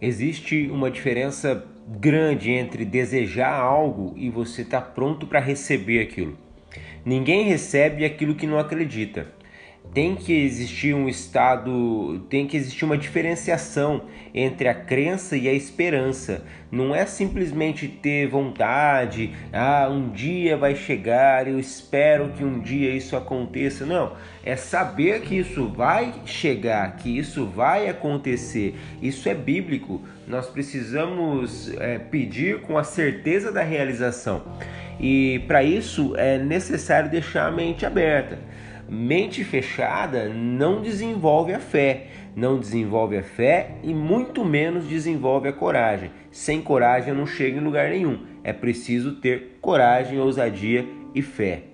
Existe uma diferença grande entre desejar algo e você estar tá pronto para receber aquilo. Ninguém recebe aquilo que não acredita tem que existir um estado, tem que existir uma diferenciação entre a crença e a esperança. Não é simplesmente ter vontade, ah, um dia vai chegar, eu espero que um dia isso aconteça. Não, é saber que isso vai chegar, que isso vai acontecer. Isso é bíblico. Nós precisamos é, pedir com a certeza da realização. E para isso é necessário deixar a mente aberta. Mente fechada não desenvolve a fé, não desenvolve a fé e muito menos desenvolve a coragem. Sem coragem não chega em lugar nenhum. É preciso ter coragem, ousadia e fé.